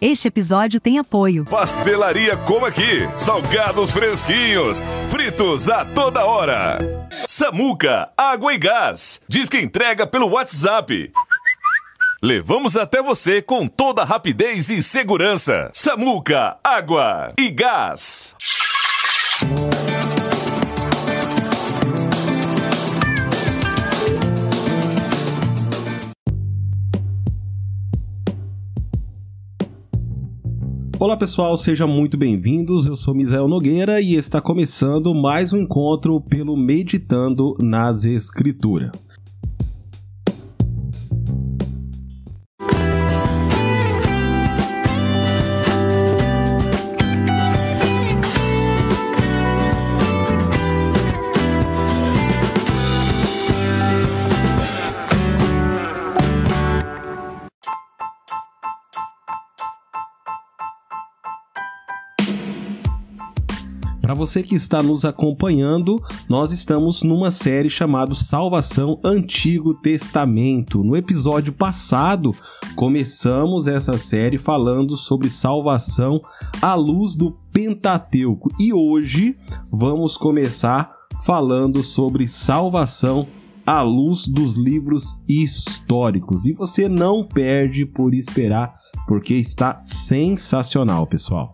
Este episódio tem apoio. Pastelaria Como Aqui. Salgados fresquinhos. Fritos a toda hora. Samuca, água e gás. Diz que entrega pelo WhatsApp. Levamos até você com toda rapidez e segurança. Samuca, água e gás. Olá pessoal, sejam muito bem-vindos. Eu sou Misael Nogueira e está começando mais um encontro pelo Meditando nas Escrituras. Você que está nos acompanhando, nós estamos numa série chamada Salvação Antigo Testamento. No episódio passado, começamos essa série falando sobre salvação à luz do Pentateuco e hoje vamos começar falando sobre salvação à luz dos livros históricos. E você não perde por esperar, porque está sensacional, pessoal.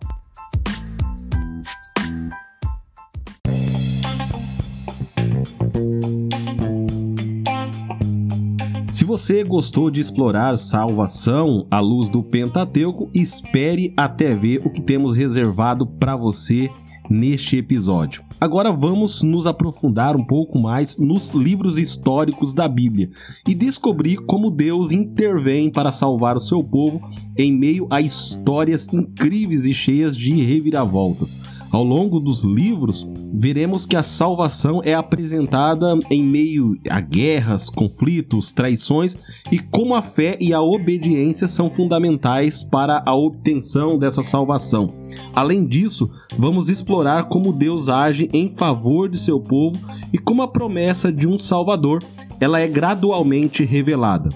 Você gostou de explorar salvação à luz do Pentateuco, espere até ver o que temos reservado para você neste episódio. Agora vamos nos aprofundar um pouco mais nos livros históricos da Bíblia e descobrir como Deus intervém para salvar o seu povo em meio a histórias incríveis e cheias de reviravoltas. Ao longo dos livros, veremos que a salvação é apresentada em meio a guerras, conflitos, traições e como a fé e a obediência são fundamentais para a obtenção dessa salvação. Além disso, vamos explorar como Deus age em favor de seu povo e como a promessa de um Salvador ela é gradualmente revelada.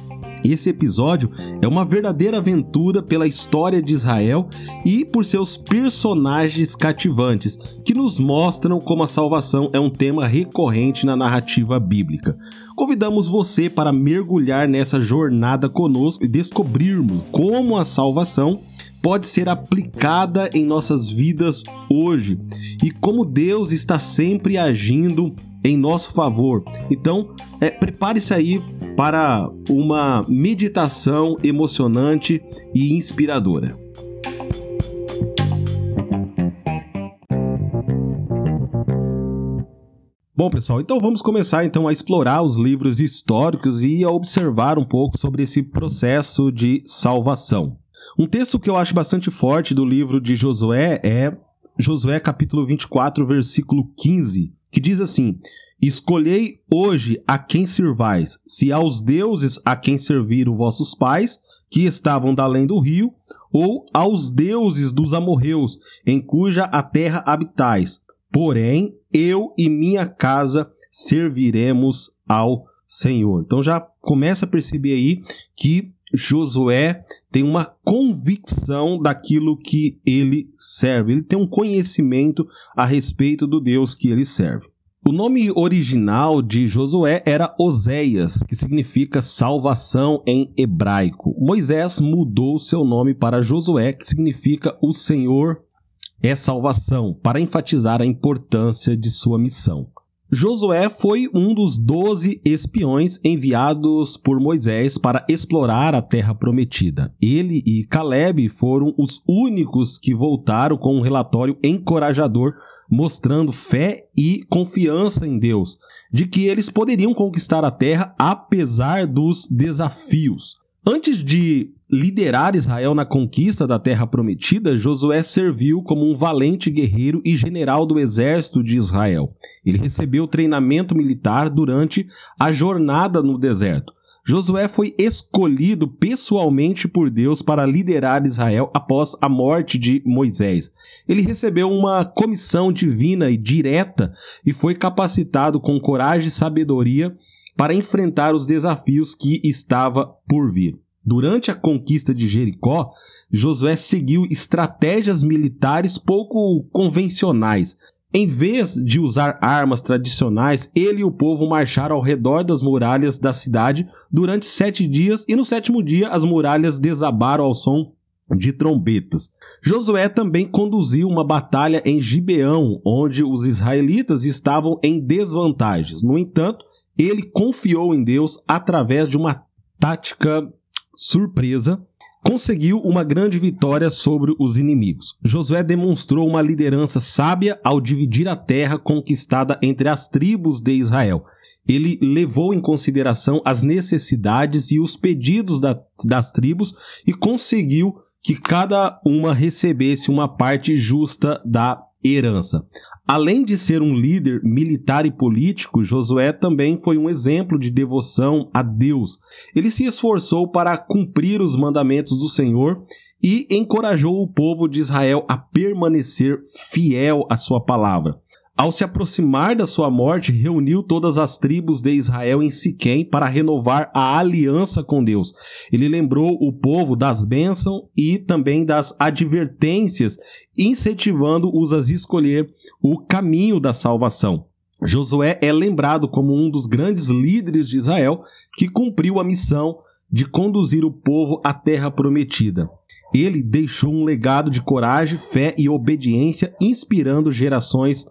Esse episódio é uma verdadeira aventura pela história de Israel e por seus personagens cativantes, que nos mostram como a salvação é um tema recorrente na narrativa bíblica. Convidamos você para mergulhar nessa jornada conosco e descobrirmos como a salvação pode ser aplicada em nossas vidas hoje e como Deus está sempre agindo em nosso favor. Então, é, prepare-se aí para uma meditação emocionante e inspiradora. Bom, pessoal, então vamos começar então a explorar os livros históricos e a observar um pouco sobre esse processo de salvação. Um texto que eu acho bastante forte do livro de Josué é Josué capítulo 24, versículo 15, que diz assim: Escolhei hoje a quem servais, se aos deuses a quem serviram vossos pais, que estavam da além do rio, ou aos deuses dos amorreus, em cuja a terra habitais. Porém, eu e minha casa serviremos ao Senhor. Então já começa a perceber aí que Josué tem uma convicção daquilo que ele serve. Ele tem um conhecimento a respeito do Deus que ele serve. O nome original de Josué era Oséias, que significa salvação em hebraico. Moisés mudou seu nome para Josué, que significa o Senhor é salvação, para enfatizar a importância de sua missão. Josué foi um dos doze espiões enviados por Moisés para explorar a terra prometida. Ele e Caleb foram os únicos que voltaram com um relatório encorajador, mostrando fé e confiança em Deus, de que eles poderiam conquistar a terra apesar dos desafios. Antes de liderar Israel na conquista da terra prometida, Josué serviu como um valente guerreiro e general do exército de Israel. Ele recebeu treinamento militar durante a jornada no deserto. Josué foi escolhido pessoalmente por Deus para liderar Israel após a morte de Moisés. Ele recebeu uma comissão divina e direta e foi capacitado com coragem e sabedoria para enfrentar os desafios que estava por vir. Durante a conquista de Jericó, Josué seguiu estratégias militares pouco convencionais. Em vez de usar armas tradicionais, ele e o povo marcharam ao redor das muralhas da cidade durante sete dias, e no sétimo dia as muralhas desabaram ao som de trombetas. Josué também conduziu uma batalha em Gibeão, onde os israelitas estavam em desvantagens. No entanto, ele confiou em Deus através de uma tática surpresa, conseguiu uma grande vitória sobre os inimigos. Josué demonstrou uma liderança sábia ao dividir a terra conquistada entre as tribos de Israel. Ele levou em consideração as necessidades e os pedidos da, das tribos e conseguiu que cada uma recebesse uma parte justa da herança. Além de ser um líder militar e político, Josué também foi um exemplo de devoção a Deus. Ele se esforçou para cumprir os mandamentos do Senhor e encorajou o povo de Israel a permanecer fiel à sua palavra. Ao se aproximar da sua morte, reuniu todas as tribos de Israel em Siquém para renovar a aliança com Deus. Ele lembrou o povo das bênçãos e também das advertências, incentivando-os a escolher o caminho da salvação. Josué é lembrado como um dos grandes líderes de Israel que cumpriu a missão de conduzir o povo à terra prometida. Ele deixou um legado de coragem, fé e obediência, inspirando gerações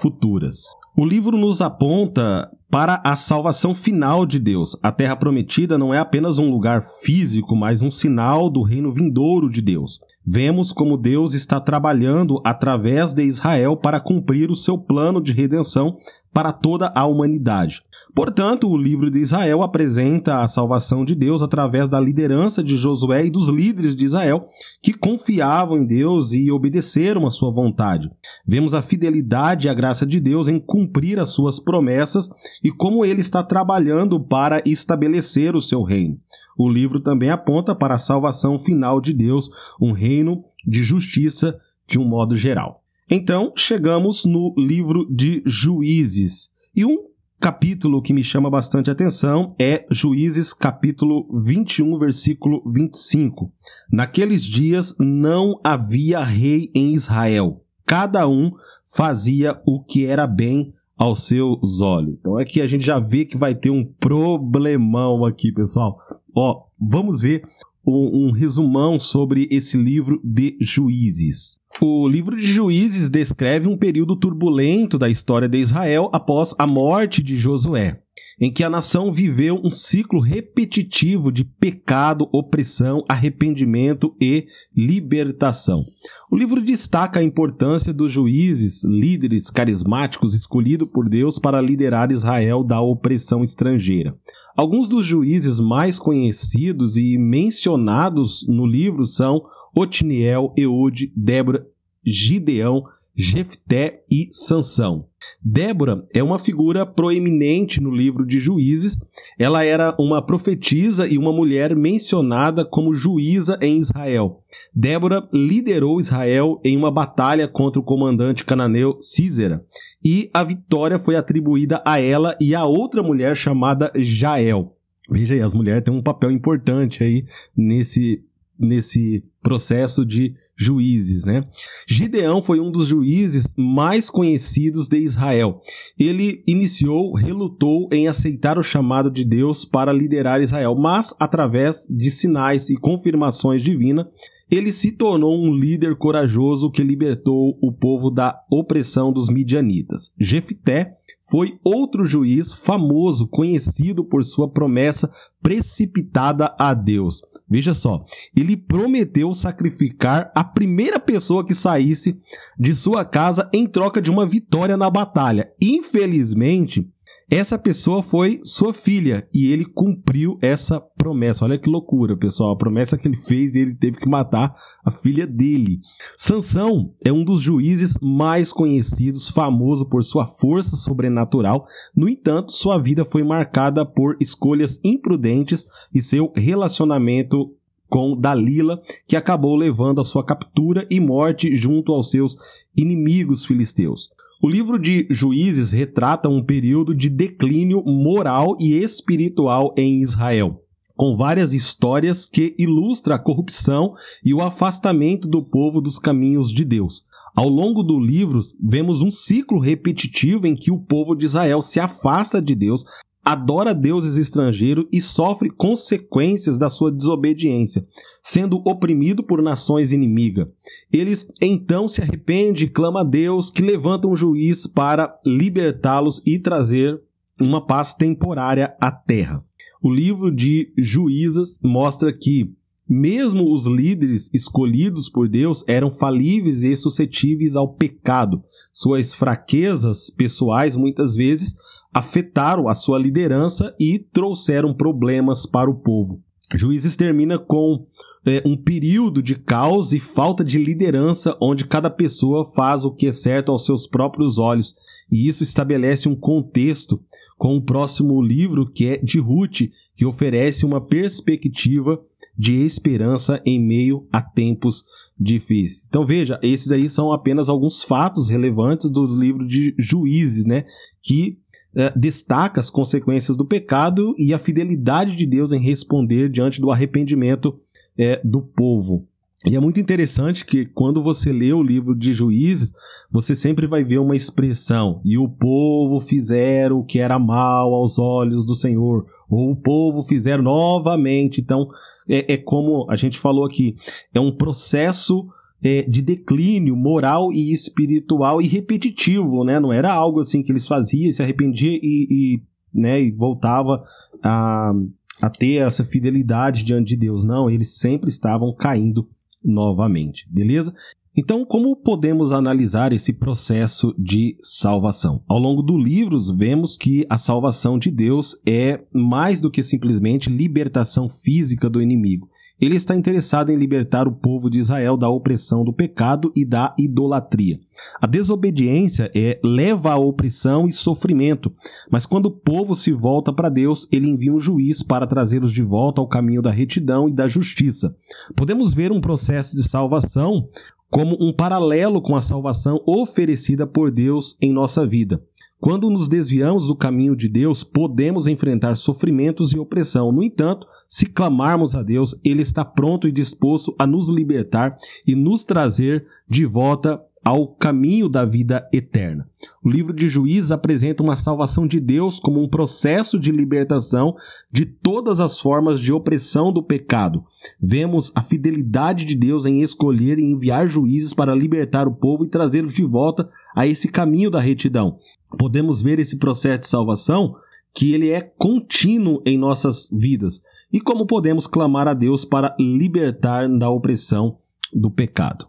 futuras. O livro nos aponta para a salvação final de Deus. A terra prometida não é apenas um lugar físico, mas um sinal do reino vindouro de Deus. Vemos como Deus está trabalhando através de Israel para cumprir o seu plano de redenção para toda a humanidade. Portanto, o livro de Israel apresenta a salvação de Deus através da liderança de Josué e dos líderes de Israel que confiavam em Deus e obedeceram a sua vontade. Vemos a fidelidade e a graça de Deus em cumprir as suas promessas e como ele está trabalhando para estabelecer o seu reino. O livro também aponta para a salvação final de Deus, um reino de justiça de um modo geral. Então, chegamos no livro de Juízes. E um capítulo que me chama bastante atenção é Juízes, capítulo 21, versículo 25. Naqueles dias não havia rei em Israel. Cada um fazia o que era bem aos seus olhos. Então aqui a gente já vê que vai ter um problemão aqui, pessoal. Ó, vamos ver um, um resumão sobre esse livro de Juízes. O livro de Juízes descreve um período turbulento da história de Israel após a morte de Josué em que a nação viveu um ciclo repetitivo de pecado, opressão, arrependimento e libertação. O livro destaca a importância dos juízes, líderes carismáticos escolhidos por Deus para liderar Israel da opressão estrangeira. Alguns dos juízes mais conhecidos e mencionados no livro são Otiniel, Eude, Débora, Gideão, Jefté e Sansão. Débora é uma figura proeminente no livro de Juízes. Ela era uma profetisa e uma mulher mencionada como juíza em Israel. Débora liderou Israel em uma batalha contra o comandante cananeu Císera, e a vitória foi atribuída a ela e a outra mulher chamada Jael. Veja aí, as mulheres têm um papel importante aí nesse nesse processo de juízes, né? Gideão foi um dos juízes mais conhecidos de Israel. Ele iniciou, relutou em aceitar o chamado de Deus para liderar Israel, mas através de sinais e confirmações divinas, ele se tornou um líder corajoso que libertou o povo da opressão dos midianitas. Jefté foi outro juiz famoso, conhecido por sua promessa precipitada a Deus. Veja só, ele prometeu sacrificar a primeira pessoa que saísse de sua casa em troca de uma vitória na batalha. Infelizmente, essa pessoa foi sua filha e ele cumpriu essa promessa. Olha que loucura, pessoal. A promessa que ele fez e ele teve que matar a filha dele. Sansão é um dos juízes mais conhecidos, famoso por sua força sobrenatural. No entanto, sua vida foi marcada por escolhas imprudentes e seu relacionamento com Dalila, que acabou levando a sua captura e morte junto aos seus inimigos filisteus. O livro de Juízes retrata um período de declínio moral e espiritual em Israel. com várias histórias que ilustram a corrupção e o afastamento do povo dos caminhos de Deus. Ao longo do livro, vemos um ciclo repetitivo em que o povo de Israel se afasta de Deus, adora deuses estrangeiros e sofre consequências da sua desobediência, sendo oprimido por nações inimigas. Eles então se arrependem e clamam a Deus que levanta um juiz para libertá-los e trazer uma paz temporária à terra. O livro de Juízes mostra que mesmo os líderes escolhidos por Deus eram falíveis e suscetíveis ao pecado. Suas fraquezas pessoais muitas vezes afetaram a sua liderança e trouxeram problemas para o povo. Juízes termina com é, um período de caos e falta de liderança, onde cada pessoa faz o que é certo aos seus próprios olhos. E isso estabelece um contexto com o próximo livro, que é de Ruth, que oferece uma perspectiva de esperança em meio a tempos difíceis. Então veja, esses aí são apenas alguns fatos relevantes dos livros de Juízes, né, que é, destaca as consequências do pecado e a fidelidade de Deus em responder diante do arrependimento é, do povo. E é muito interessante que quando você lê o livro de Juízes, você sempre vai ver uma expressão: e o povo fizeram o que era mal aos olhos do Senhor, ou o povo fizeram novamente. Então, é, é como a gente falou aqui, é um processo é, de declínio moral e espiritual e repetitivo, né? Não era algo assim que eles faziam, se arrependia e, e, né, e voltava a, a ter essa fidelidade diante de Deus. Não, eles sempre estavam caindo novamente, beleza? Então, como podemos analisar esse processo de salvação? Ao longo do livro, vemos que a salvação de Deus é mais do que simplesmente libertação física do inimigo. Ele está interessado em libertar o povo de Israel da opressão do pecado e da idolatria. A desobediência é, leva à opressão e sofrimento, mas quando o povo se volta para Deus, ele envia um juiz para trazê-los de volta ao caminho da retidão e da justiça. Podemos ver um processo de salvação como um paralelo com a salvação oferecida por Deus em nossa vida. Quando nos desviamos do caminho de Deus, podemos enfrentar sofrimentos e opressão. No entanto, se clamarmos a Deus, Ele está pronto e disposto a nos libertar e nos trazer de volta ao caminho da vida eterna. O livro de Juízes apresenta uma salvação de Deus como um processo de libertação de todas as formas de opressão do pecado. Vemos a fidelidade de Deus em escolher e enviar juízes para libertar o povo e trazê-los de volta a esse caminho da retidão. Podemos ver esse processo de salvação que ele é contínuo em nossas vidas e como podemos clamar a Deus para libertar da opressão do pecado.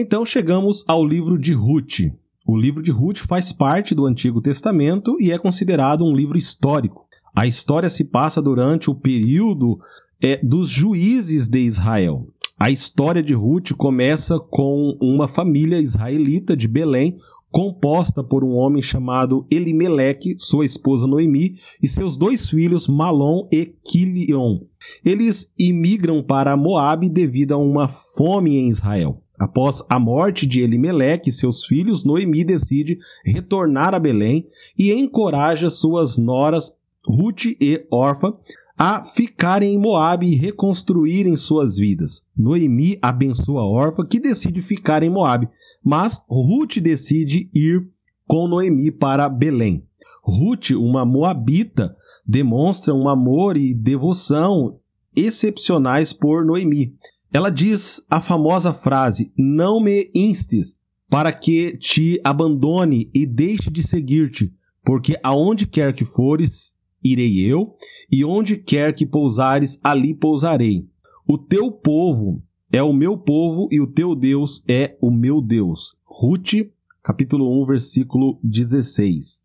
Então chegamos ao livro de Ruth. O livro de Ruth faz parte do Antigo Testamento e é considerado um livro histórico. A história se passa durante o período é, dos juízes de Israel. A história de Ruth começa com uma família israelita de Belém, composta por um homem chamado Elimeleque, sua esposa Noemi e seus dois filhos Malom e Quilion. Eles imigram para Moabe devido a uma fome em Israel. Após a morte de Elimeleque e seus filhos, Noemi decide retornar a Belém e encoraja suas noras Ruth e Orfa a ficarem em Moabe e reconstruírem suas vidas. Noemi abençoa Orfa, que decide ficar em Moabe, mas Ruth decide ir com Noemi para Belém. Ruth, uma moabita, demonstra um amor e devoção excepcionais por Noemi. Ela diz a famosa frase: Não me instes para que te abandone e deixe de seguir-te, porque aonde quer que fores, irei eu, e onde quer que pousares, ali pousarei. O teu povo é o meu povo e o teu Deus é o meu Deus. Ruth, capítulo 1, versículo 16.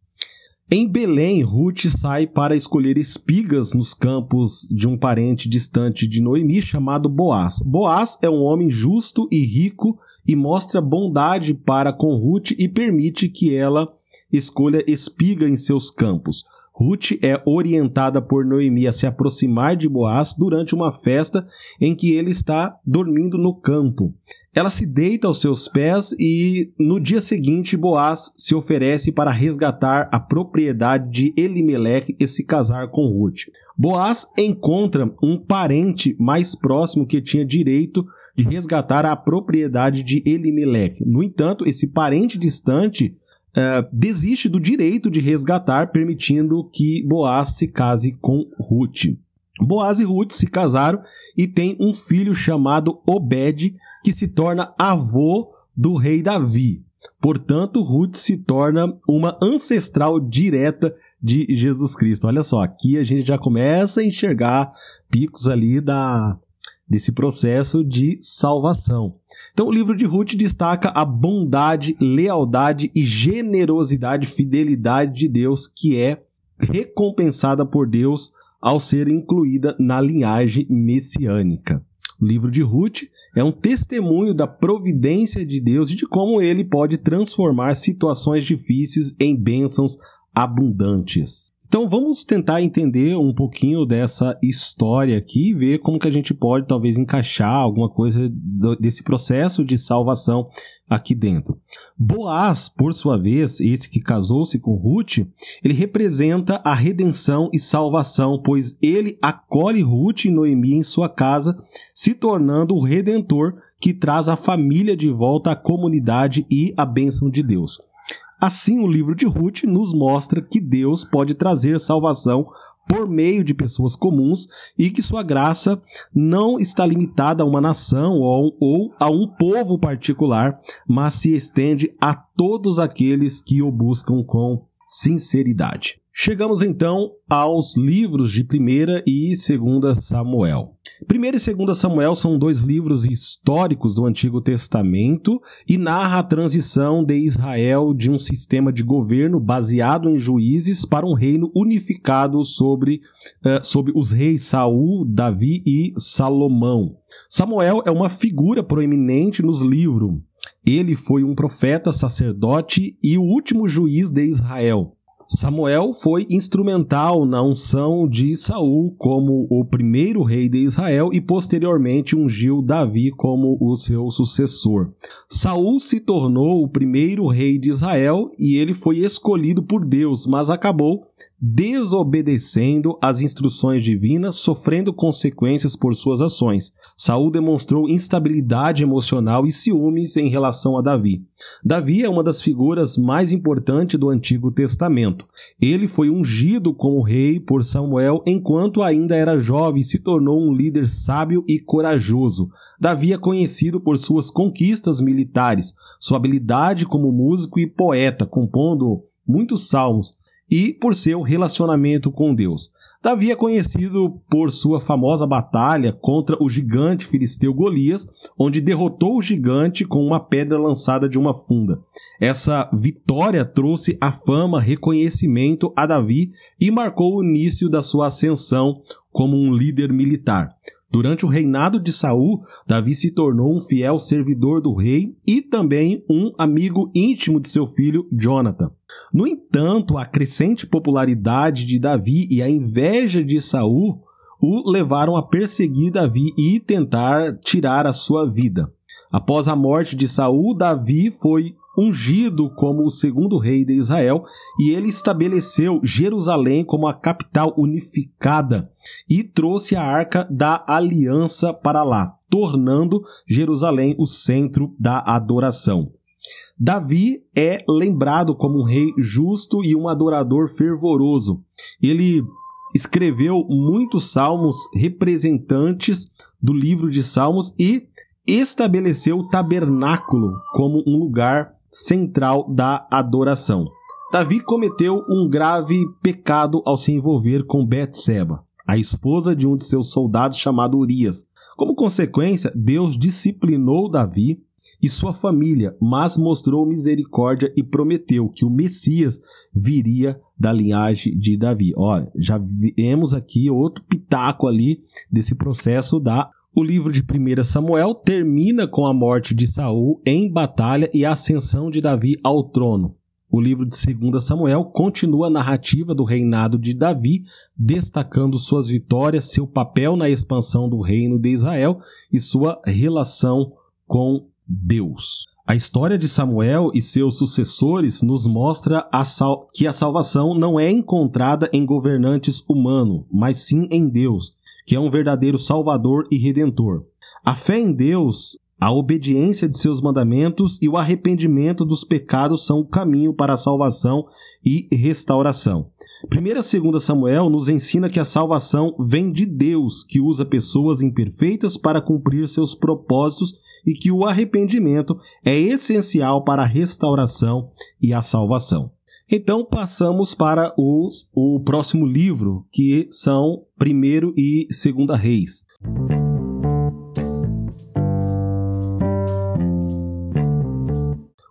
Em Belém, Ruth sai para escolher espigas nos campos de um parente distante de Noemi chamado Boaz. Boaz é um homem justo e rico e mostra bondade para com Ruth e permite que ela escolha espiga em seus campos. Ruth é orientada por Noemi a se aproximar de Boaz durante uma festa em que ele está dormindo no campo. Ela se deita aos seus pés e no dia seguinte Boaz se oferece para resgatar a propriedade de Elimeleque e se casar com Ruth. Boaz encontra um parente mais próximo que tinha direito de resgatar a propriedade de Elimeleque. No entanto, esse parente distante uh, desiste do direito de resgatar, permitindo que Boaz se case com Ruth. Boaz e Ruth se casaram e tem um filho chamado Obed, que se torna avô do rei Davi. Portanto, Ruth se torna uma ancestral direta de Jesus Cristo. Olha só, aqui a gente já começa a enxergar picos ali da desse processo de salvação. Então, o livro de Ruth destaca a bondade, lealdade e generosidade, fidelidade de Deus que é recompensada por Deus ao ser incluída na linhagem messiânica. O livro de Ruth é um testemunho da providência de Deus e de como ele pode transformar situações difíceis em bênçãos abundantes. Então vamos tentar entender um pouquinho dessa história aqui e ver como que a gente pode talvez encaixar alguma coisa desse processo de salvação aqui dentro. Boaz, por sua vez, esse que casou-se com Ruth, ele representa a redenção e salvação, pois ele acolhe Ruth e Noemi em sua casa, se tornando o redentor que traz a família de volta à comunidade e à bênção de Deus. Assim, o livro de Ruth nos mostra que Deus pode trazer salvação por meio de pessoas comuns e que sua graça não está limitada a uma nação ou, a um povo particular, mas se estende a todos aqueles que o buscam com sinceridade. Chegamos então aos livros de 1 e 2 Samuel. 1 e 2 Samuel são dois livros históricos do Antigo Testamento e narra a transição de Israel de um sistema de governo baseado em juízes para um reino unificado sobre, uh, sobre os reis Saul, Davi e Salomão. Samuel é uma figura proeminente nos livros. Ele foi um profeta, sacerdote e o último juiz de Israel. Samuel foi instrumental na unção de Saul como o primeiro rei de Israel e posteriormente ungiu Davi como o seu sucessor. Saul se tornou o primeiro rei de Israel e ele foi escolhido por Deus, mas acabou desobedecendo às instruções divinas, sofrendo consequências por suas ações. Saul demonstrou instabilidade emocional e ciúmes em relação a Davi. Davi é uma das figuras mais importantes do Antigo Testamento. Ele foi ungido como rei por Samuel enquanto ainda era jovem e se tornou um líder sábio e corajoso. Davi é conhecido por suas conquistas militares, sua habilidade como músico e poeta, compondo muitos salmos, e por seu relacionamento com Deus. Davi é conhecido por sua famosa batalha contra o gigante filisteu Golias, onde derrotou o gigante com uma pedra lançada de uma funda. Essa vitória trouxe a fama, reconhecimento a Davi e marcou o início da sua ascensão como um líder militar. Durante o reinado de Saul, Davi se tornou um fiel servidor do rei e também um amigo íntimo de seu filho Jonathan. No entanto, a crescente popularidade de Davi e a inveja de Saul o levaram a perseguir Davi e tentar tirar a sua vida. Após a morte de Saul, Davi foi ungido como o segundo rei de Israel, e ele estabeleceu Jerusalém como a capital unificada e trouxe a arca da aliança para lá, tornando Jerusalém o centro da adoração. Davi é lembrado como um rei justo e um adorador fervoroso. Ele escreveu muitos salmos representantes do livro de Salmos e estabeleceu o tabernáculo como um lugar central da adoração. Davi cometeu um grave pecado ao se envolver com Betseba, a esposa de um de seus soldados chamado Urias. Como consequência, Deus disciplinou Davi e sua família, mas mostrou misericórdia e prometeu que o Messias viria da linhagem de Davi. Olha, já vemos aqui outro pitaco ali desse processo da o livro de 1 Samuel termina com a morte de Saul em batalha e a ascensão de Davi ao trono. O livro de 2 Samuel continua a narrativa do reinado de Davi, destacando suas vitórias, seu papel na expansão do reino de Israel e sua relação com Deus. A história de Samuel e seus sucessores nos mostra a que a salvação não é encontrada em governantes humanos, mas sim em Deus, que é um verdadeiro Salvador e Redentor. A fé em Deus, a obediência de seus mandamentos e o arrependimento dos pecados são o caminho para a salvação e restauração. 1 e 2 Samuel nos ensina que a salvação vem de Deus, que usa pessoas imperfeitas para cumprir seus propósitos e que o arrependimento é essencial para a restauração e a salvação. Então passamos para os, o próximo livro, que são 1 e 2 Reis.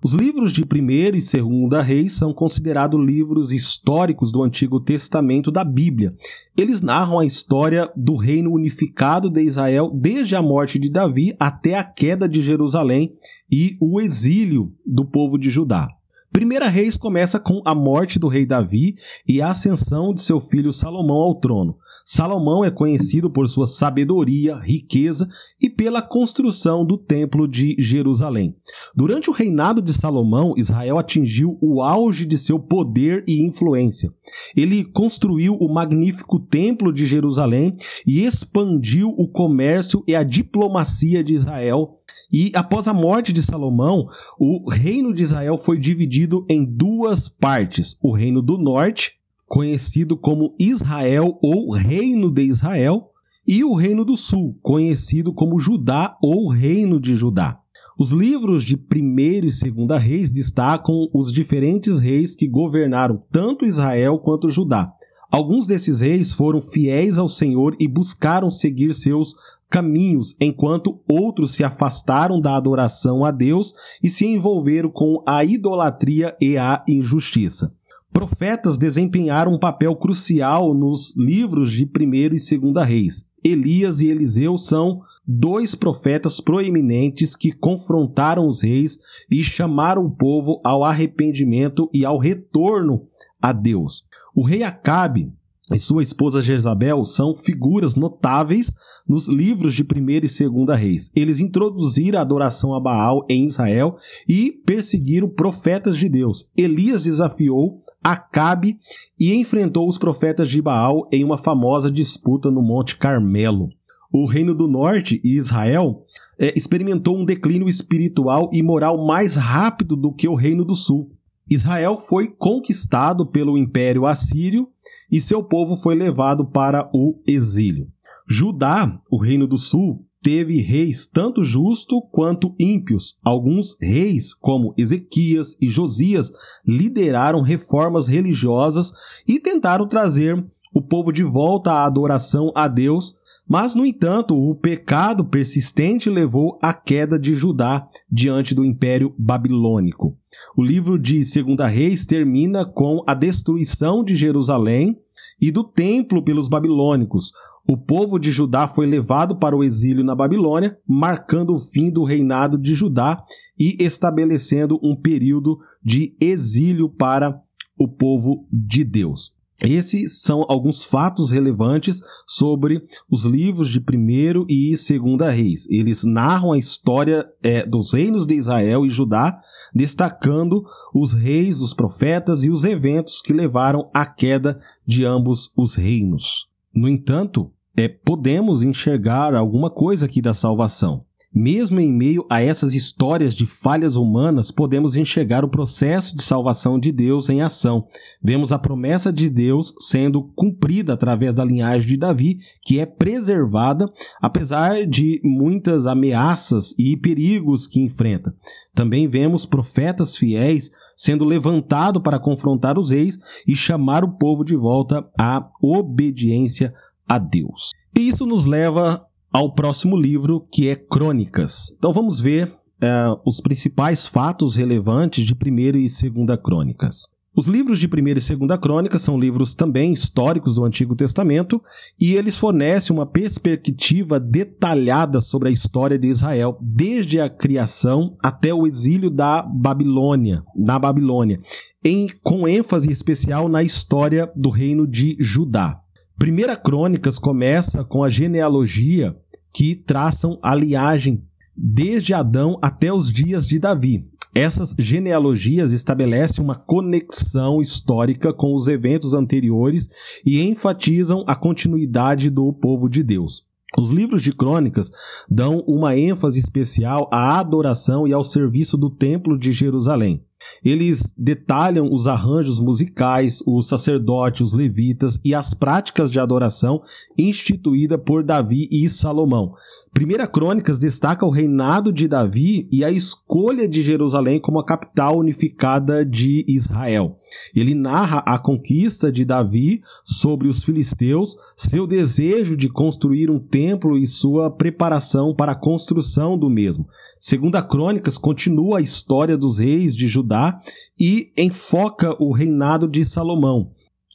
Os livros de 1 e 2 Reis são considerados livros históricos do Antigo Testamento da Bíblia. Eles narram a história do reino unificado de Israel desde a morte de Davi até a queda de Jerusalém e o exílio do povo de Judá. Primeira Reis começa com a morte do rei Davi e a ascensão de seu filho Salomão ao trono. Salomão é conhecido por sua sabedoria, riqueza e pela construção do Templo de Jerusalém. Durante o reinado de Salomão, Israel atingiu o auge de seu poder e influência. Ele construiu o magnífico Templo de Jerusalém e expandiu o comércio e a diplomacia de Israel e após a morte de Salomão, o reino de Israel foi dividido em duas partes: o reino do norte, conhecido como Israel ou Reino de Israel, e o reino do sul, conhecido como Judá ou Reino de Judá. Os livros de 1 e 2 Reis destacam os diferentes reis que governaram tanto Israel quanto Judá. Alguns desses reis foram fiéis ao Senhor e buscaram seguir seus caminhos, enquanto outros se afastaram da adoração a Deus e se envolveram com a idolatria e a injustiça. Profetas desempenharam um papel crucial nos livros de 1 e 2 Reis. Elias e Eliseu são dois profetas proeminentes que confrontaram os reis e chamaram o povo ao arrependimento e ao retorno a Deus. O rei Acabe e sua esposa Jezabel são figuras notáveis nos livros de 1 e 2 Reis. Eles introduziram a adoração a Baal em Israel e perseguiram profetas de Deus. Elias desafiou Acabe e enfrentou os profetas de Baal em uma famosa disputa no Monte Carmelo. O Reino do Norte e Israel é, experimentou um declínio espiritual e moral mais rápido do que o Reino do Sul. Israel foi conquistado pelo Império Assírio e seu povo foi levado para o exílio. Judá, o reino do sul, teve reis tanto justos quanto ímpios. Alguns reis, como Ezequias e Josias, lideraram reformas religiosas e tentaram trazer o povo de volta à adoração a Deus, mas, no entanto, o pecado persistente levou à queda de Judá diante do Império Babilônico. O livro de 2 Reis termina com a destruição de Jerusalém e do templo pelos babilônicos. O povo de Judá foi levado para o exílio na Babilônia, marcando o fim do reinado de Judá e estabelecendo um período de exílio para o povo de Deus. Esses são alguns fatos relevantes sobre os livros de 1 e 2 Reis. Eles narram a história é, dos reinos de Israel e Judá, destacando os reis, os profetas e os eventos que levaram à queda de ambos os reinos. No entanto, é, podemos enxergar alguma coisa aqui da salvação. Mesmo em meio a essas histórias de falhas humanas, podemos enxergar o processo de salvação de Deus em ação. Vemos a promessa de Deus sendo cumprida através da linhagem de Davi, que é preservada, apesar de muitas ameaças e perigos que enfrenta. Também vemos profetas fiéis sendo levantado para confrontar os reis e chamar o povo de volta à obediência a Deus. E isso nos leva ao próximo livro, que é Crônicas. Então vamos ver é, os principais fatos relevantes de 1 e 2 Crônicas. Os livros de 1 e 2 Crônicas são livros também históricos do Antigo Testamento e eles fornecem uma perspectiva detalhada sobre a história de Israel, desde a criação até o exílio da Babilônia, na Babilônia, em, com ênfase especial na história do reino de Judá. Primeira Crônicas começa com a genealogia que traçam a linhagem desde Adão até os dias de Davi. Essas genealogias estabelecem uma conexão histórica com os eventos anteriores e enfatizam a continuidade do povo de Deus. Os livros de crônicas dão uma ênfase especial à adoração e ao serviço do Templo de Jerusalém. Eles detalham os arranjos musicais, os sacerdotes, os levitas e as práticas de adoração instituída por Davi e Salomão. Primeira Crônicas destaca o reinado de Davi e a escolha de Jerusalém como a capital unificada de Israel. Ele narra a conquista de Davi sobre os filisteus, seu desejo de construir um templo e sua preparação para a construção do mesmo. Segunda Crônicas continua a história dos reis de Judá e enfoca o reinado de Salomão.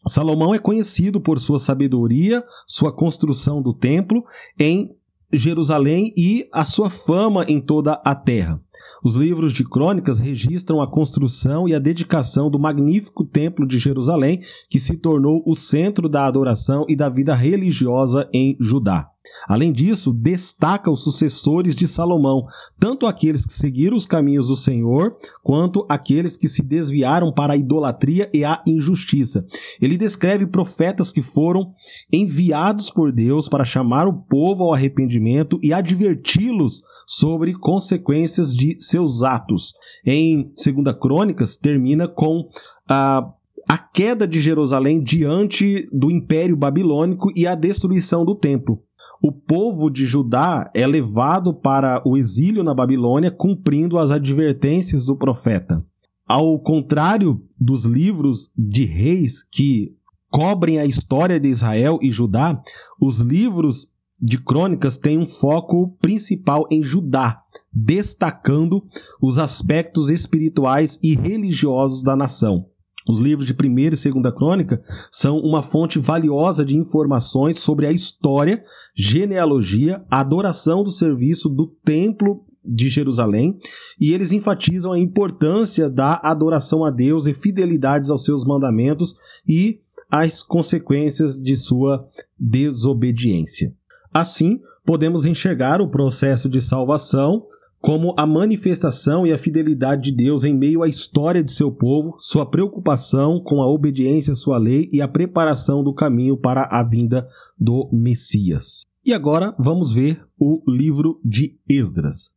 Salomão é conhecido por sua sabedoria, sua construção do templo em Jerusalém e a sua fama em toda a terra. Os livros de crônicas registram a construção e a dedicação do magnífico Templo de Jerusalém, que se tornou o centro da adoração e da vida religiosa em Judá. Além disso, destaca os sucessores de Salomão, tanto aqueles que seguiram os caminhos do Senhor, quanto aqueles que se desviaram para a idolatria e a injustiça. Ele descreve profetas que foram enviados por Deus para chamar o povo ao arrependimento e adverti-los sobre consequências de seus atos. Em 2 Crônicas, termina com a a queda de Jerusalém diante do Império Babilônico e a destruição do templo. O povo de Judá é levado para o exílio na Babilônia, cumprindo as advertências do profeta. Ao contrário dos livros de reis que cobrem a história de Israel e Judá, os livros de crônicas têm um foco principal em Judá, destacando os aspectos espirituais e religiosos da nação. Os livros de 1 e 2 Crônica são uma fonte valiosa de informações sobre a história, genealogia, adoração do serviço do templo de Jerusalém, e eles enfatizam a importância da adoração a Deus e fidelidades aos seus mandamentos e as consequências de sua desobediência. Assim, podemos enxergar o processo de salvação como a manifestação e a fidelidade de Deus em meio à história de seu povo, sua preocupação com a obediência à sua lei e a preparação do caminho para a vinda do Messias. E agora vamos ver o livro de Esdras.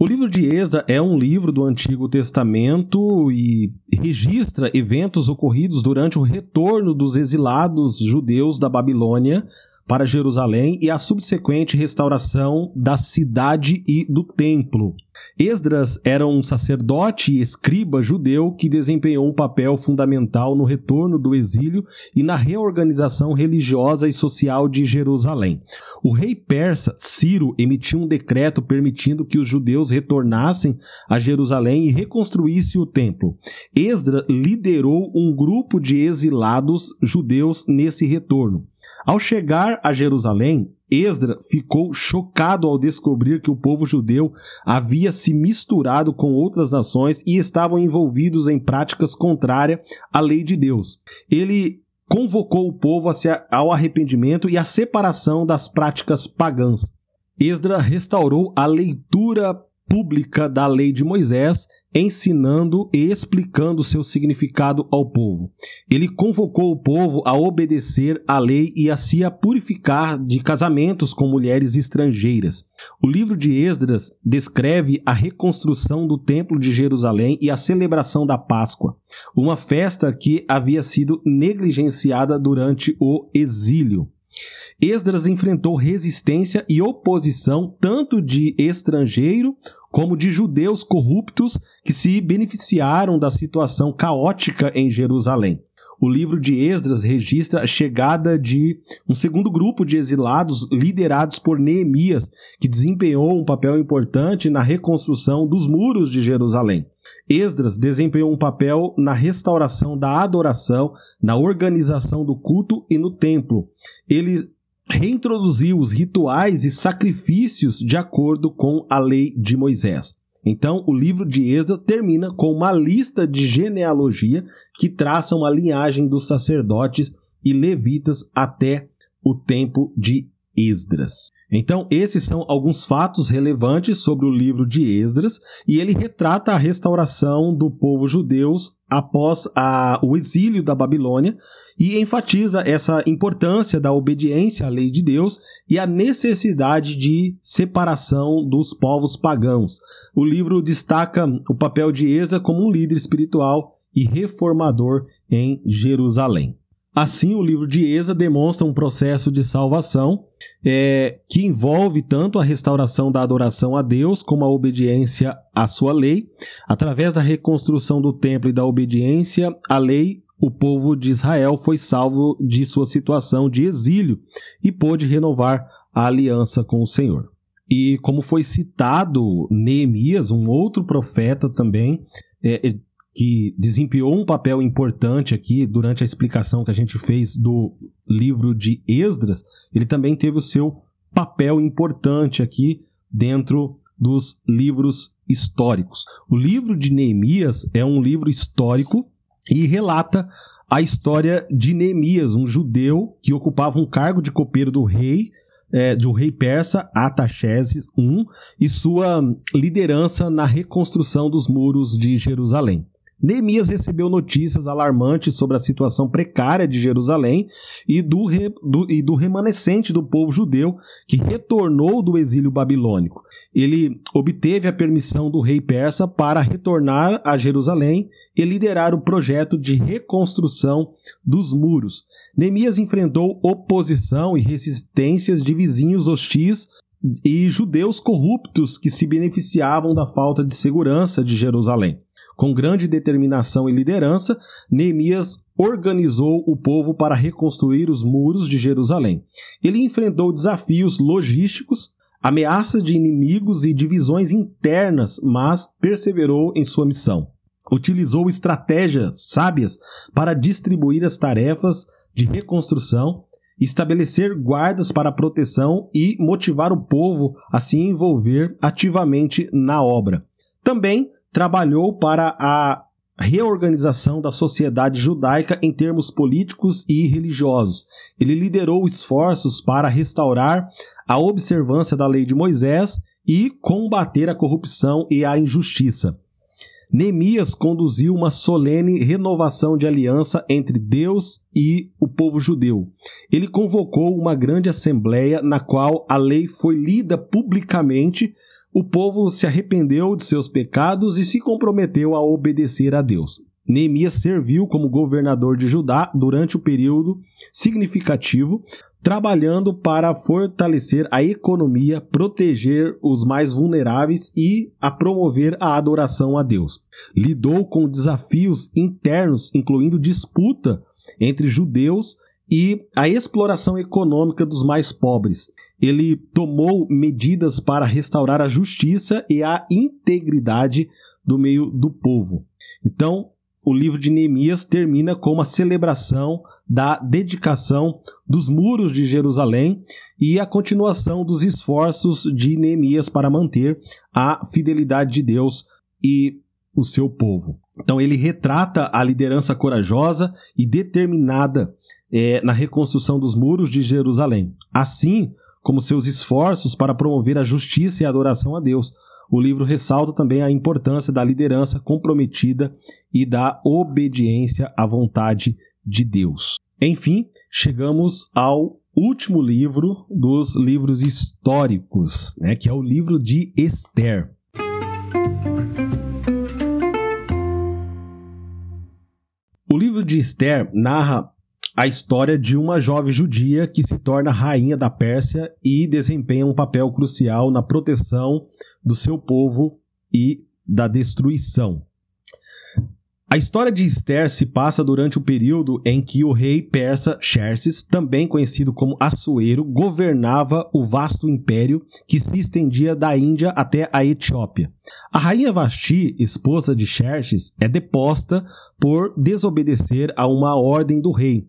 O livro de Esdras é um livro do Antigo Testamento e registra eventos ocorridos durante o retorno dos exilados judeus da Babilônia para Jerusalém e a subsequente restauração da cidade e do templo. Esdras era um sacerdote e escriba judeu que desempenhou um papel fundamental no retorno do exílio e na reorganização religiosa e social de Jerusalém. O rei persa Ciro emitiu um decreto permitindo que os judeus retornassem a Jerusalém e reconstruíssem o templo. Esdras liderou um grupo de exilados judeus nesse retorno. Ao chegar a Jerusalém, Esdra ficou chocado ao descobrir que o povo judeu havia se misturado com outras nações e estavam envolvidos em práticas contrárias à lei de Deus. Ele convocou o povo ao arrependimento e à separação das práticas pagãs. Esdra restaurou a leitura pública da lei de Moisés ensinando e explicando seu significado ao povo. Ele convocou o povo a obedecer à lei e a se purificar de casamentos com mulheres estrangeiras. O livro de Esdras descreve a reconstrução do Templo de Jerusalém e a celebração da Páscoa, uma festa que havia sido negligenciada durante o exílio. Esdras enfrentou resistência e oposição tanto de estrangeiro como de judeus corruptos que se beneficiaram da situação caótica em Jerusalém. O livro de Esdras registra a chegada de um segundo grupo de exilados liderados por Neemias, que desempenhou um papel importante na reconstrução dos muros de Jerusalém. Esdras desempenhou um papel na restauração da adoração, na organização do culto e no templo. Ele reintroduziu os rituais e sacrifícios de acordo com a lei de Moisés. Então, o livro de Êxodo termina com uma lista de genealogia que traça uma linhagem dos sacerdotes e levitas até o tempo de Esdras. Então, esses são alguns fatos relevantes sobre o livro de Esdras, e ele retrata a restauração do povo judeu após a, o exílio da Babilônia e enfatiza essa importância da obediência à lei de Deus e a necessidade de separação dos povos pagãos. O livro destaca o papel de Esdras como um líder espiritual e reformador em Jerusalém. Assim, o livro de Esa demonstra um processo de salvação é, que envolve tanto a restauração da adoração a Deus como a obediência à sua lei. Através da reconstrução do templo e da obediência à lei, o povo de Israel foi salvo de sua situação de exílio e pôde renovar a aliança com o Senhor. E como foi citado Neemias, um outro profeta também, é, que desempenhou um papel importante aqui durante a explicação que a gente fez do livro de Esdras, ele também teve o seu papel importante aqui dentro dos livros históricos. O livro de Neemias é um livro histórico e relata a história de Neemias, um judeu que ocupava um cargo de copeiro do rei, é, do rei persa Ataxerxes I, e sua liderança na reconstrução dos muros de Jerusalém. Neemias recebeu notícias alarmantes sobre a situação precária de Jerusalém e do, re, do, e do remanescente do povo judeu que retornou do exílio babilônico. Ele obteve a permissão do rei persa para retornar a Jerusalém e liderar o projeto de reconstrução dos muros. Neemias enfrentou oposição e resistências de vizinhos hostis e judeus corruptos que se beneficiavam da falta de segurança de Jerusalém. Com grande determinação e liderança, Neemias organizou o povo para reconstruir os muros de Jerusalém. Ele enfrentou desafios logísticos, ameaças de inimigos e divisões internas, mas perseverou em sua missão. Utilizou estratégias sábias para distribuir as tarefas de reconstrução, estabelecer guardas para proteção e motivar o povo a se envolver ativamente na obra. Também trabalhou para a reorganização da sociedade judaica em termos políticos e religiosos. Ele liderou esforços para restaurar a observância da lei de Moisés e combater a corrupção e a injustiça. Neemias conduziu uma solene renovação de aliança entre Deus e o povo judeu. Ele convocou uma grande assembleia na qual a lei foi lida publicamente o povo se arrependeu de seus pecados e se comprometeu a obedecer a Deus. Neemias serviu como governador de Judá durante o período significativo, trabalhando para fortalecer a economia, proteger os mais vulneráveis e a promover a adoração a Deus. Lidou com desafios internos, incluindo disputa entre judeus e a exploração econômica dos mais pobres. Ele tomou medidas para restaurar a justiça e a integridade do meio do povo. Então, o livro de Neemias termina com uma celebração da dedicação dos muros de Jerusalém e a continuação dos esforços de Neemias para manter a fidelidade de Deus e o seu povo. Então ele retrata a liderança corajosa e determinada é, na reconstrução dos muros de Jerusalém, assim como seus esforços para promover a justiça e a adoração a Deus. O livro ressalta também a importância da liderança comprometida e da obediência à vontade de Deus. Enfim, chegamos ao último livro dos livros históricos, né, que é o livro de Esther. O livro de Esther narra a história de uma jovem judia que se torna rainha da Pérsia e desempenha um papel crucial na proteção do seu povo e da destruição. A história de Esther se passa durante o período em que o rei persa Xerxes, também conhecido como Assuero, governava o vasto império que se estendia da Índia até a Etiópia. A rainha Vashti, esposa de Xerxes, é deposta por desobedecer a uma ordem do rei.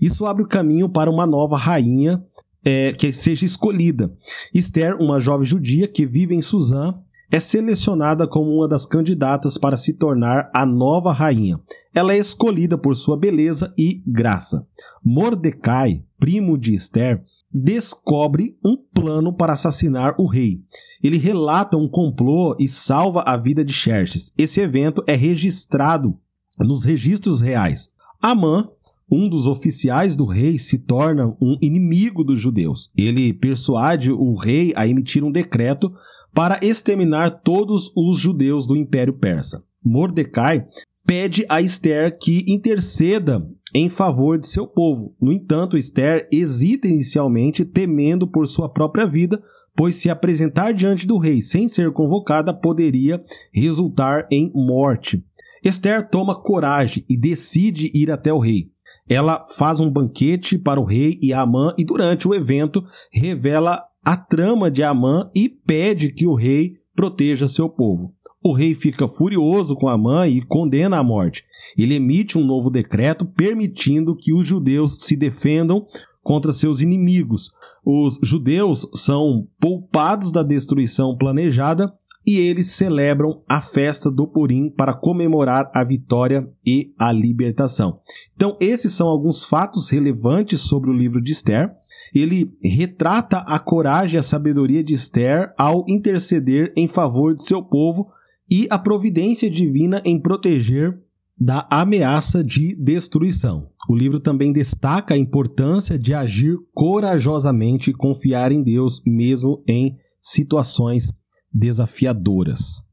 Isso abre o caminho para uma nova rainha é, que seja escolhida. Esther, uma jovem judia que vive em Suzã, é selecionada como uma das candidatas para se tornar a nova rainha. Ela é escolhida por sua beleza e graça. Mordecai, primo de Esther, descobre um plano para assassinar o rei. Ele relata um complô e salva a vida de Xerxes. Esse evento é registrado nos registros reais. Amã, um dos oficiais do rei, se torna um inimigo dos judeus. Ele persuade o rei a emitir um decreto para exterminar todos os judeus do Império Persa. Mordecai pede a Esther que interceda em favor de seu povo. No entanto, Esther hesita inicialmente, temendo por sua própria vida, pois se apresentar diante do rei sem ser convocada poderia resultar em morte. Esther toma coragem e decide ir até o rei. Ela faz um banquete para o rei e Amã e durante o evento revela a trama de Amã e pede que o rei proteja seu povo. O rei fica furioso com Amã e condena a morte. Ele emite um novo decreto permitindo que os judeus se defendam contra seus inimigos. Os judeus são poupados da destruição planejada e eles celebram a festa do Purim para comemorar a vitória e a libertação. Então, esses são alguns fatos relevantes sobre o livro de Esther. Ele retrata a coragem e a sabedoria de Esther ao interceder em favor de seu povo e a providência divina em proteger da ameaça de destruição. O livro também destaca a importância de agir corajosamente e confiar em Deus mesmo em situações desafiadoras.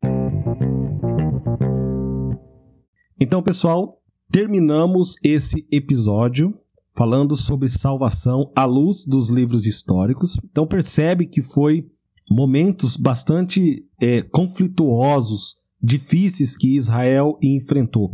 Então, pessoal, terminamos esse episódio falando sobre salvação à luz dos livros históricos. Então, percebe que foi momentos bastante é, conflituosos, difíceis que Israel enfrentou.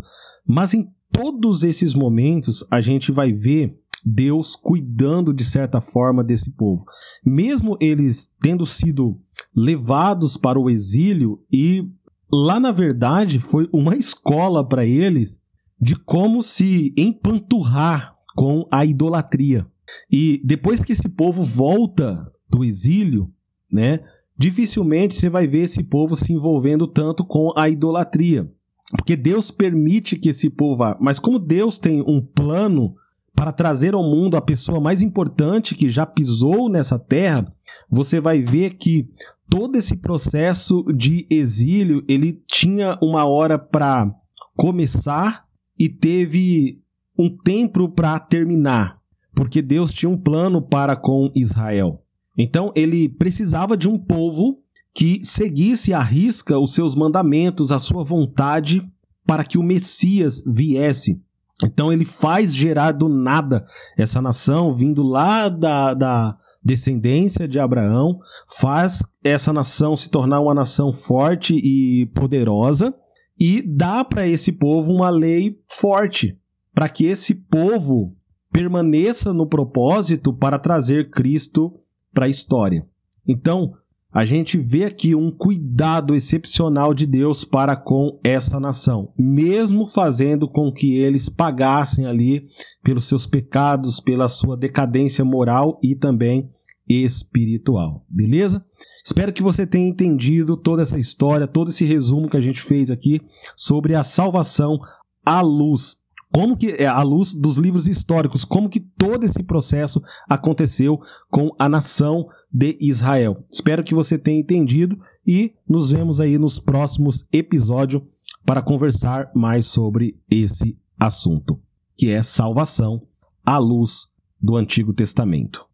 Mas em todos esses momentos, a gente vai ver Deus cuidando de certa forma desse povo. Mesmo eles tendo sido levados para o exílio e lá na verdade foi uma escola para eles de como se empanturrar com a idolatria. E depois que esse povo volta do exílio, né, dificilmente você vai ver esse povo se envolvendo tanto com a idolatria. Porque Deus permite que esse povo vá. Mas como Deus tem um plano para trazer ao mundo a pessoa mais importante que já pisou nessa terra, você vai ver que todo esse processo de exílio, ele tinha uma hora para começar e teve um tempo para terminar, porque Deus tinha um plano para com Israel. Então ele precisava de um povo que seguisse à risca os seus mandamentos, a sua vontade, para que o Messias viesse. Então ele faz gerar do nada essa nação, vindo lá da, da descendência de Abraão, faz essa nação se tornar uma nação forte e poderosa e dá para esse povo uma lei forte, para que esse povo permaneça no propósito para trazer Cristo para a história. Então, a gente vê aqui um cuidado excepcional de Deus para com essa nação, mesmo fazendo com que eles pagassem ali pelos seus pecados, pela sua decadência moral e também espiritual, beleza? Espero que você tenha entendido toda essa história, todo esse resumo que a gente fez aqui sobre a salvação à luz como que é, à luz dos livros históricos, como que todo esse processo aconteceu com a nação de Israel. Espero que você tenha entendido e nos vemos aí nos próximos episódios para conversar mais sobre esse assunto, que é salvação à luz do Antigo Testamento.